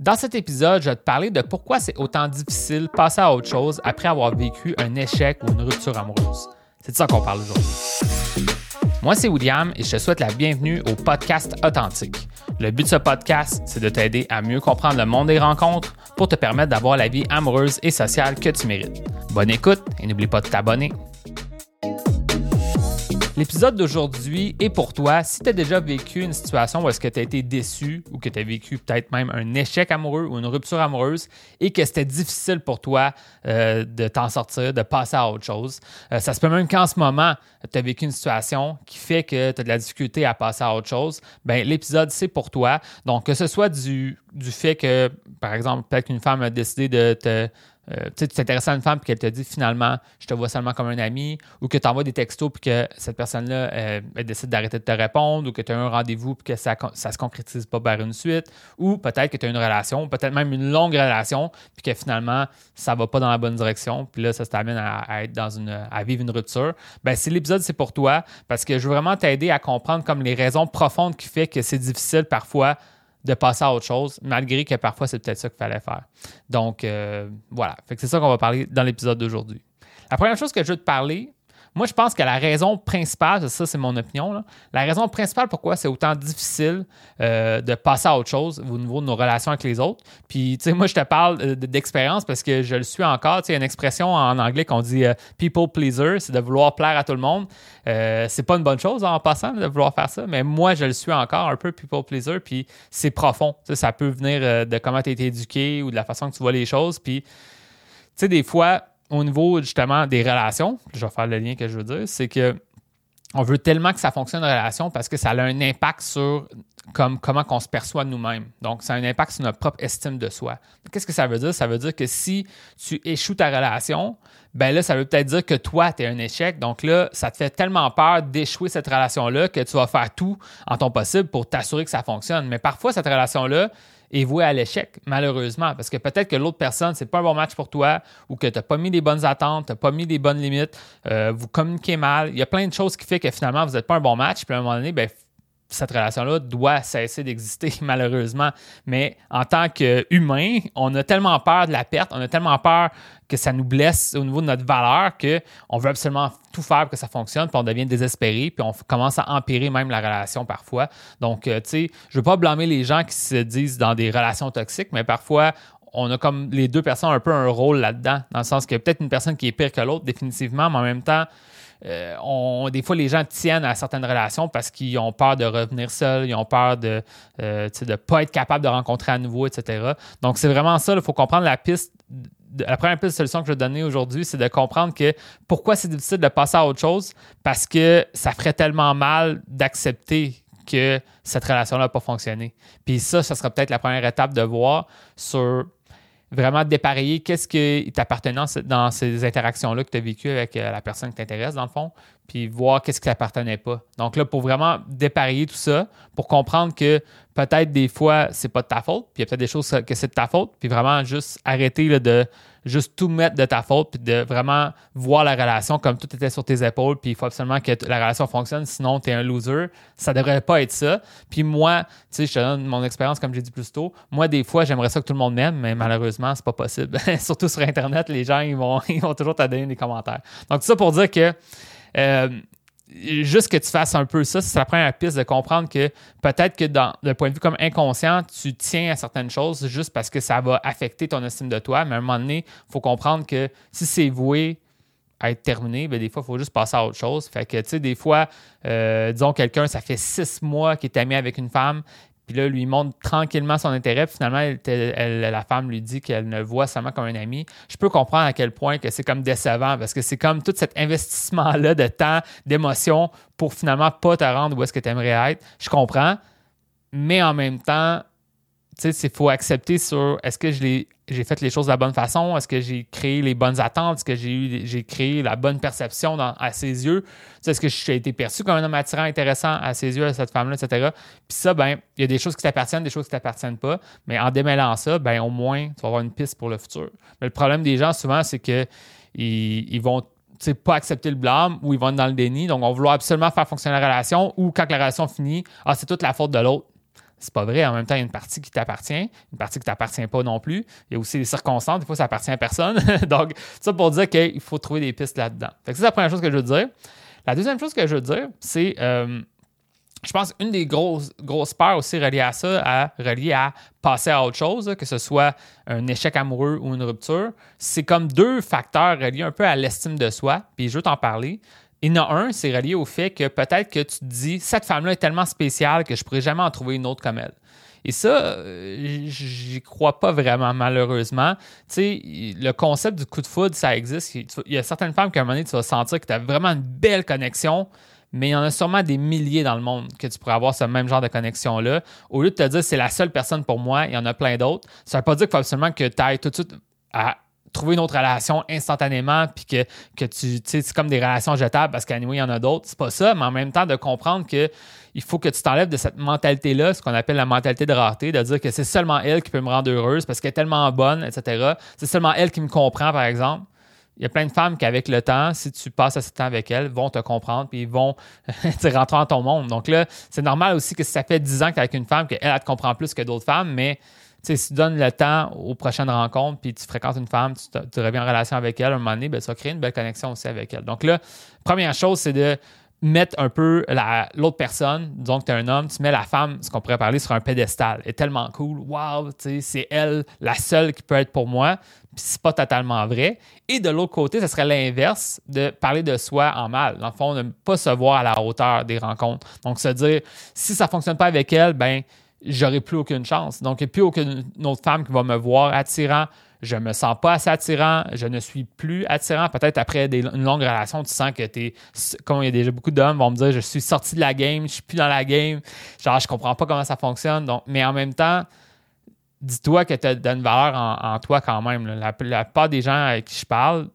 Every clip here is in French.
Dans cet épisode, je vais te parler de pourquoi c'est autant difficile de passer à autre chose après avoir vécu un échec ou une rupture amoureuse. C'est de ça qu'on parle aujourd'hui. Moi, c'est William et je te souhaite la bienvenue au podcast Authentique. Le but de ce podcast, c'est de t'aider à mieux comprendre le monde des rencontres pour te permettre d'avoir la vie amoureuse et sociale que tu mérites. Bonne écoute et n'oublie pas de t'abonner. L'épisode d'aujourd'hui est pour toi si tu as déjà vécu une situation où est-ce que tu as été déçu ou que tu as vécu peut-être même un échec amoureux ou une rupture amoureuse et que c'était difficile pour toi euh, de t'en sortir, de passer à autre chose. Euh, ça se peut même qu'en ce moment, tu as vécu une situation qui fait que tu as de la difficulté à passer à autre chose. Ben, l'épisode, c'est pour toi. Donc, que ce soit du, du fait que, par exemple, peut-être qu'une femme a décidé de te euh, tu t'intéresses à une femme et qu'elle te dit finalement, je te vois seulement comme un ami, ou que tu envoies des textos puis que cette personne-là euh, décide d'arrêter de te répondre, ou que tu as un rendez-vous puis que ça ne se concrétise pas vers une suite, ou peut-être que tu as une relation, peut-être même une longue relation, puis que finalement, ça va pas dans la bonne direction, puis là, ça t'amène à, être dans une, à vivre une rupture. Ben, si l'épisode, c'est pour toi, parce que je veux vraiment t'aider à comprendre comme les raisons profondes qui fait que c'est difficile parfois de passer à autre chose, malgré que parfois c'est peut-être ça qu'il fallait faire. Donc euh, voilà, c'est ça qu'on va parler dans l'épisode d'aujourd'hui. La première chose que je veux te parler, moi, je pense que la raison principale, ça c'est mon opinion, la raison principale pourquoi c'est autant difficile euh, de passer à autre chose au niveau de nos relations avec les autres. Puis, tu sais, moi, je te parle euh, d'expérience parce que je le suis encore. Tu sais, il y a une expression en anglais qu'on dit euh, people pleaser, c'est de vouloir plaire à tout le monde. c'est pas une bonne chose en passant de vouloir faire ça, mais moi, je le suis encore un peu people pleaser. Puis, c'est profond. ça peut venir de comment tu as été éduqué ou de la façon que tu vois les choses. Puis, tu sais, des fois, au niveau justement des relations, je vais faire le lien que je veux dire, c'est que on veut tellement que ça fonctionne en relation parce que ça a un impact sur comme, comment on se perçoit nous-mêmes. Donc, ça a un impact sur notre propre estime de soi. Qu'est-ce que ça veut dire? Ça veut dire que si tu échoues ta relation, ben là, ça veut peut-être dire que toi, tu es un échec. Donc là, ça te fait tellement peur d'échouer cette relation-là que tu vas faire tout en ton possible pour t'assurer que ça fonctionne. Mais parfois, cette relation-là, est voué à l'échec, malheureusement, parce que peut-être que l'autre personne, c'est pas un bon match pour toi ou que tu n'as pas mis les bonnes attentes, tu pas mis les bonnes limites, euh, vous communiquez mal. Il y a plein de choses qui font que finalement, vous n'êtes pas un bon match, puis à un moment donné, ben, cette relation-là doit cesser d'exister, malheureusement. Mais en tant qu'humain, on a tellement peur de la perte, on a tellement peur que ça nous blesse au niveau de notre valeur qu'on veut absolument tout faire pour que ça fonctionne, puis on devient désespéré, puis on commence à empirer même la relation parfois. Donc, euh, tu sais, je veux pas blâmer les gens qui se disent dans des relations toxiques, mais parfois, on a comme les deux personnes un peu un rôle là-dedans, dans le sens a peut-être une personne qui est pire que l'autre, définitivement, mais en même temps, euh, des fois, les gens tiennent à certaines relations parce qu'ils ont peur de revenir seuls, ils ont peur de ne euh, pas être capable de rencontrer à nouveau, etc. Donc, c'est vraiment ça. Il faut comprendre la piste. La première piste de solution que je vais donner aujourd'hui, c'est de comprendre que pourquoi c'est difficile de passer à autre chose? Parce que ça ferait tellement mal d'accepter que cette relation-là n'a pas fonctionné. Puis ça, ça sera peut-être la première étape de voir sur vraiment dépareiller qu'est-ce qui t'appartenait dans ces interactions-là que tu as vécues avec euh, la personne qui t'intéresse, dans le fond, puis voir qu'est-ce qui t'appartenait pas. Donc là, pour vraiment dépareiller tout ça, pour comprendre que peut-être des fois, c'est pas de ta faute, puis il y a peut-être des choses que c'est de ta faute, puis vraiment juste arrêter de juste tout mettre de ta faute, puis de vraiment voir la relation comme tout était sur tes épaules, puis il faut absolument que la relation fonctionne, sinon tu es un loser. Ça devrait pas être ça. Puis moi, tu sais, je te donne mon expérience, comme j'ai dit plus tôt. Moi, des fois, j'aimerais ça que tout le monde m'aime, mais malheureusement, c'est pas possible. Surtout sur Internet, les gens, ils vont, ils vont toujours te donner des commentaires. Donc, tout ça pour dire que euh, juste que tu fasses un peu ça, c'est la première piste de comprendre que peut-être que le point de vue comme inconscient, tu tiens à certaines choses juste parce que ça va affecter ton estime de toi. Mais à un moment donné, il faut comprendre que si c'est voué à être terminé, bien, des fois, il faut juste passer à autre chose. Fait que, tu sais, des fois, euh, disons, quelqu'un, ça fait six mois qu'il est ami avec une femme, puis là, lui montre tranquillement son intérêt. Puis finalement, la femme lui dit qu'elle ne voit seulement comme un ami. Je peux comprendre à quel point que c'est comme décevant parce que c'est comme tout cet investissement-là de temps, d'émotion pour finalement pas te rendre où est-ce que tu aimerais être. Je comprends. Mais en même temps, tu sais, il faut accepter sur est-ce que j'ai fait les choses de la bonne façon, est-ce que j'ai créé les bonnes attentes, est-ce que j'ai j'ai créé la bonne perception à ses yeux, est-ce que j'ai été perçu comme un homme attirant, intéressant à ses yeux, à cette femme-là, etc. Puis ça, ben, il y a des choses qui t'appartiennent, des choses qui ne t'appartiennent pas, mais en démêlant ça, ben, au moins, tu vas avoir une piste pour le futur. Mais le problème des gens, souvent, c'est qu'ils ils vont pas accepter le blâme ou ils vont être dans le déni. Donc, on va vouloir absolument faire fonctionner la relation ou quand la relation finit, ah, c'est toute la faute de l'autre. C'est pas vrai. En même temps, il y a une partie qui t'appartient, une partie qui t'appartient pas non plus. Il y a aussi les circonstances, des fois, ça appartient à personne. Donc, ça pour dire qu'il faut trouver des pistes là-dedans. Fait que c'est la première chose que je veux dire. La deuxième chose que je veux dire, c'est, euh, je pense, une des grosses, grosses peurs aussi reliées à ça, à, à passer à autre chose, que ce soit un échec amoureux ou une rupture, c'est comme deux facteurs reliés un peu à l'estime de soi. Puis je veux t'en parler. Il y en a un, c'est relié au fait que peut-être que tu te dis, cette femme-là est tellement spéciale que je ne pourrais jamais en trouver une autre comme elle. Et ça, euh, j'y crois pas vraiment, malheureusement. Tu sais, le concept du coup de foudre, ça existe. Il y a certaines femmes qu'à un moment donné, tu vas sentir que tu as vraiment une belle connexion, mais il y en a sûrement des milliers dans le monde que tu pourrais avoir ce même genre de connexion-là. Au lieu de te dire c'est la seule personne pour moi, il y en a plein d'autres, ça ne veut pas dire qu'il faut absolument que tu ailles tout de suite à trouver une autre relation instantanément, puis que, que tu sais, c'est comme des relations jetables parce qu'à il y en a d'autres. C'est pas ça, mais en même temps, de comprendre que il faut que tu t'enlèves de cette mentalité-là, ce qu'on appelle la mentalité de rareté, de dire que c'est seulement elle qui peut me rendre heureuse parce qu'elle est tellement bonne, etc. C'est seulement elle qui me comprend, par exemple. Il y a plein de femmes qui, avec le temps, si tu passes assez de temps avec elles, vont te comprendre puis vont rentrer dans ton monde. Donc là, c'est normal aussi que si ça fait 10 ans que tu es avec une femme, qu'elle, elle te comprend plus que d'autres femmes, mais si tu donnes le temps aux prochaines rencontres, puis tu fréquentes une femme, tu, reviens en relation avec elle, à un moment donné, ben, ça crée une belle connexion aussi avec elle. Donc là, première chose, c'est de mettre un peu l'autre personne, disons que tu es un homme, tu mets la femme, ce qu'on pourrait parler, sur un pédestal. Elle est tellement cool. Wow, c'est elle la seule qui peut être pour moi. Puis c'est pas totalement vrai. Et de l'autre côté, ce serait l'inverse de parler de soi en mal. Dans le fond, ne pas se voir à la hauteur des rencontres. Donc, se dire, si ça fonctionne pas avec elle, ben j'aurai plus aucune chance. Donc, il n'y a plus aucune autre femme qui va me voir attirant. Je me sens pas assez attirant. Je ne suis plus attirant. Peut-être après une longue relation, tu sens que tu es. Comme il y a déjà beaucoup d'hommes vont me dire je suis sorti de la game, je suis plus dans la game. Genre, je comprends pas comment ça fonctionne. Donc, mais en même temps, dis-toi que tu as une valeur en, toi quand même. La, plupart des gens avec qui je parle,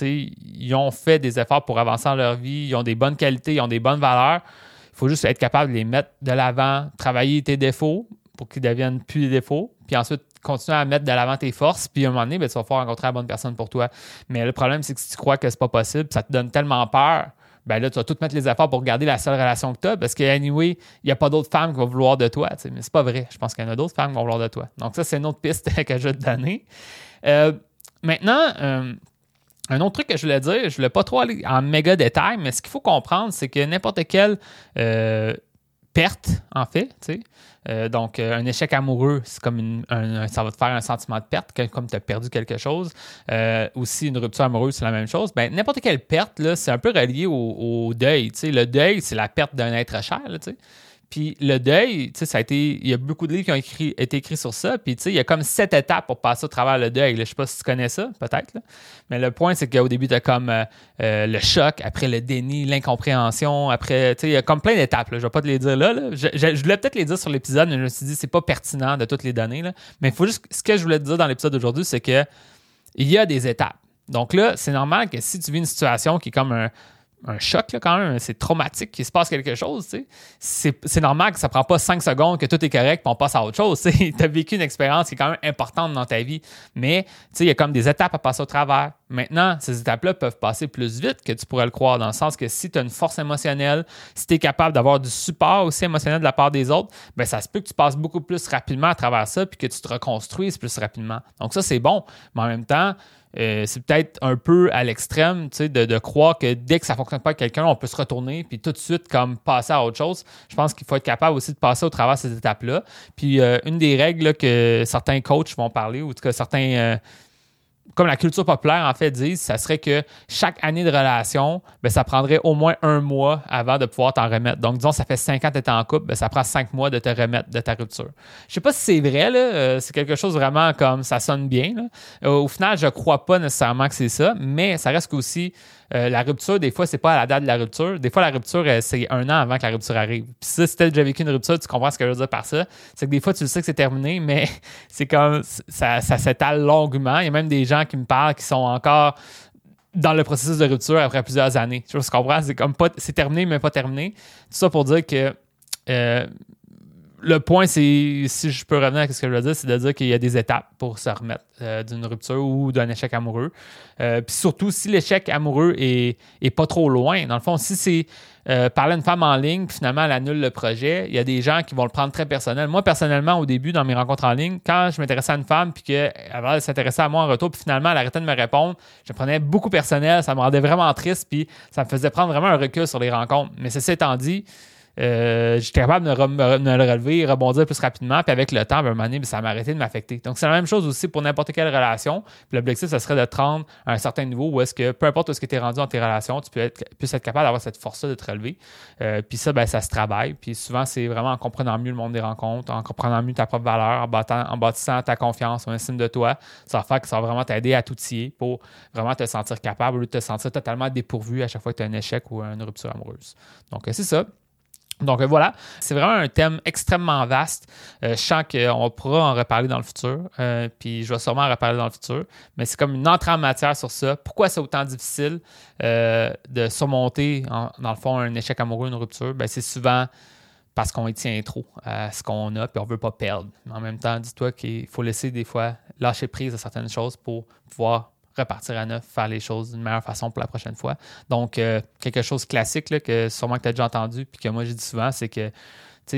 ils ont fait des efforts pour avancer dans leur vie, ils ont des bonnes qualités, ils ont des bonnes valeurs. Il faut juste être capable de les mettre de l'avant, travailler tes défauts pour qu'ils deviennent plus des défauts, puis ensuite continuer à mettre de l'avant tes forces, puis à un moment donné, ben, tu vas pouvoir rencontrer la bonne personne pour toi. Mais le problème, c'est que si tu crois que c'est pas possible, ça te donne tellement peur, ben là, tu vas tout mettre les efforts pour garder la seule relation que tu as, parce qu'anyway, il n'y a pas d'autres femmes qui vont vouloir de toi. Mais c'est pas vrai. Je pense qu'il y en a d'autres femmes qui vont vouloir de toi. Donc, ça, c'est une autre piste que je vais te donner. Euh, maintenant, euh, un autre truc que je voulais dire, je ne voulais pas trop aller en méga détail, mais ce qu'il faut comprendre, c'est que n'importe quelle euh, perte, en fait, tu sais, euh, donc, euh, un échec amoureux, c'est comme un, ça va te faire un sentiment de perte, comme tu as perdu quelque chose. aussi, une rupture amoureuse, c'est la même chose. Ben, n'importe quelle perte, là, c'est un peu relié au, au deuil. Le deuil, c'est la perte d'un être cher. Là, puis le deuil, tu sais, ça a été. Il y a beaucoup de livres qui ont écrit, été écrits sur ça. Puis tu sais, il y a comme sept étapes pour passer au travers le deuil. Je sais pas si tu connais ça, peut-être. Mais le point, c'est qu'au début, tu as comme euh, euh, le choc, après le déni, l'incompréhension, après, il y a comme plein d'étapes. Je vais pas te les dire là. Je, voulais peut-être les dire sur l'épisode, mais je me suis dit, c'est pas pertinent de toutes les données. Mais faut juste. Ce que je voulais te dire dans l'épisode d'aujourd'hui, c'est que il y a des étapes. Donc là, c'est normal que si tu vis une situation qui est comme un, un choc quand même, c'est traumatique qu'il se passe quelque chose. C'est normal que ça prend pas cinq secondes que tout est correct et on passe à autre chose. Tu as vécu une expérience qui est quand même importante dans ta vie, mais il y a comme des étapes à passer au travers. Maintenant, ces étapes-là peuvent passer plus vite que tu pourrais le croire, dans le sens que si tu as une force émotionnelle, si tu es capable d'avoir du support aussi émotionnel de la part des autres, ben ça se peut que tu passes beaucoup plus rapidement à travers ça puis que tu te reconstruises plus rapidement. Donc ça, c'est bon, mais en même temps, euh, c'est peut-être un peu à l'extrême de, de croire que dès que ça ne fonctionne pas avec quelqu'un, on peut se retourner puis tout de suite comme passer à autre chose. Je pense qu'il faut être capable aussi de passer au travers de ces étapes-là. Puis euh, une des règles que certains coachs vont parler, ou en tout cas certains euh, comme la culture populaire en fait dit, ça serait que chaque année de relation, ben, ça prendrait au moins un mois avant de pouvoir t'en remettre. Donc, disons, ça fait cinq ans que tu es en couple, ben, ça prend cinq mois de te remettre de ta rupture. Je sais pas si c'est vrai, là, euh, c'est quelque chose vraiment comme ça sonne bien. Euh, au final, je crois pas nécessairement que c'est ça, mais ça reste qu'aussi euh, la rupture, des fois, c'est pas à la date de la rupture. Des fois, la rupture, c'est un an avant que la rupture arrive. Puis ça, si t'as déjà vécu une rupture, tu comprends ce que je veux dire par ça. C'est que des fois, tu le sais que c'est terminé, mais c'est comme ça, ça s'étale longuement. Il y a même des gens qui me parlent qui sont encore dans le processus de rupture après plusieurs années. Tu comprends? C'est comme pas c'est terminé, mais pas terminé. Tout ça pour dire que euh, le point, c'est, si je peux revenir à ce que je veux dire, c'est de dire qu'il y a des étapes pour se remettre euh, d'une rupture ou d'un échec amoureux. Euh, puis surtout, si l'échec amoureux est, pas trop loin, dans le fond, si c'est euh, parler à une femme en ligne, puis finalement elle annule le projet, il y a des gens qui vont le prendre très personnel. Moi, personnellement, au début, dans mes rencontres en ligne, quand je m'intéressais à une femme, puis qu'elle s'intéressait à moi en retour, puis finalement elle arrêtait de me répondre, je prenais beaucoup personnel, ça me rendait vraiment triste, puis ça me faisait prendre vraiment un recul sur les rencontres. Mais ceci étant dit, euh, j'étais capable de, le relever, rebondir plus rapidement. Puis avec le temps, à un moment donné, ben, ça m'a arrêté de m'affecter. Donc, c'est la même chose aussi pour n'importe quelle relation. L'objectif, ce serait de te rendre à un certain niveau où est-ce que, peu importe où est-ce que tu es rendu dans tes relations, tu peux être, puisses être capable d'avoir cette force-là de te relever. Euh, puis ça, ben, ça se travaille. Puis souvent, c'est vraiment en comprenant mieux le monde des rencontres, en comprenant mieux ta propre valeur, en, bâtissant ta confiance, en estime de toi. Ça va faire que ça va vraiment t'aider à t'outiller pour vraiment te sentir capable au lieu de te sentir totalement dépourvu à chaque fois que tu as un échec ou une rupture amoureuse. Donc, c'est ça. Donc euh, voilà, c'est vraiment un thème extrêmement vaste. Euh, je sens qu'on pourra en reparler dans le futur, euh, puis je vais sûrement en reparler dans le futur, mais c'est comme une entrée en matière sur ça. Pourquoi c'est autant difficile de surmonter, dans le fond, un échec amoureux, une rupture? Ben, c'est souvent parce qu'on y tient trop à ce qu'on a, puis on ne veut pas perdre. Mais en même temps, dis-toi qu'il faut laisser des fois lâcher prise à certaines choses pour pouvoir repartir à neuf, faire les choses d'une meilleure façon pour la prochaine fois. Donc, euh, quelque chose classique que sûrement que tu as déjà entendu, puis que moi je dis souvent, c'est que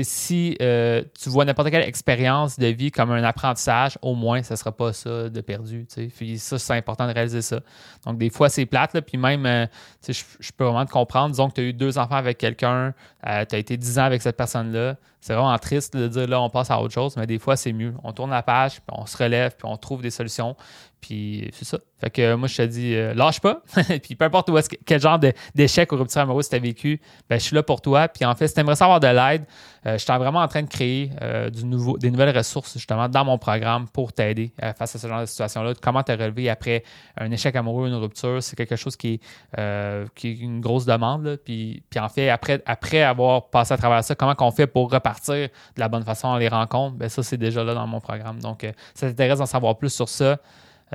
si euh, tu vois n'importe quelle expérience de vie comme un apprentissage, au moins, ce ne sera pas ça de perdu. Puis ça, c'est important de réaliser ça. Donc, des fois, c'est plate. Puis même, euh, je, je peux vraiment te comprendre. Disons que tu as eu deux enfants avec quelqu'un, tu as été dix ans avec cette personne-là c'est vraiment triste de dire là, on passe à autre chose, mais des fois, c'est mieux. On tourne la page, puis on se relève, puis on trouve des solutions. Puis c'est ça. Fait que moi, je te dis, euh, lâche pas. puis peu importe quel genre d'échec ou rupture amoureuse tu as vécu, ben, je suis là pour toi. Puis en fait, si tu aimerais savoir de l'aide, euh, je suis vraiment en train de créer euh, du nouveau, des nouvelles ressources justement dans mon programme pour t'aider face à ce genre de situation-là. Comment te relever après un échec amoureux, ou une rupture, c'est quelque chose qui est, qui est une grosse demande. Puis, puis en fait, après, après avoir passé à travers ça, comment on fait pour repartir de la bonne façon dans les rencontres? Ben, ça, c'est déjà là dans mon programme. Donc, ça t'intéresse d'en savoir plus sur ça,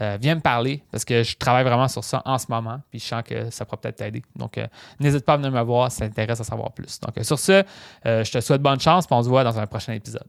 euh, viens me parler parce que je travaille vraiment sur ça en ce moment. Puis je sens que ça pourrait peut-être t'aider. Donc, euh, n'hésite pas à venir me voir si ça t'intéresse à savoir plus. Donc, euh, sur ce, je te souhaite bonne chance. Puis on se voit dans un prochain épisode.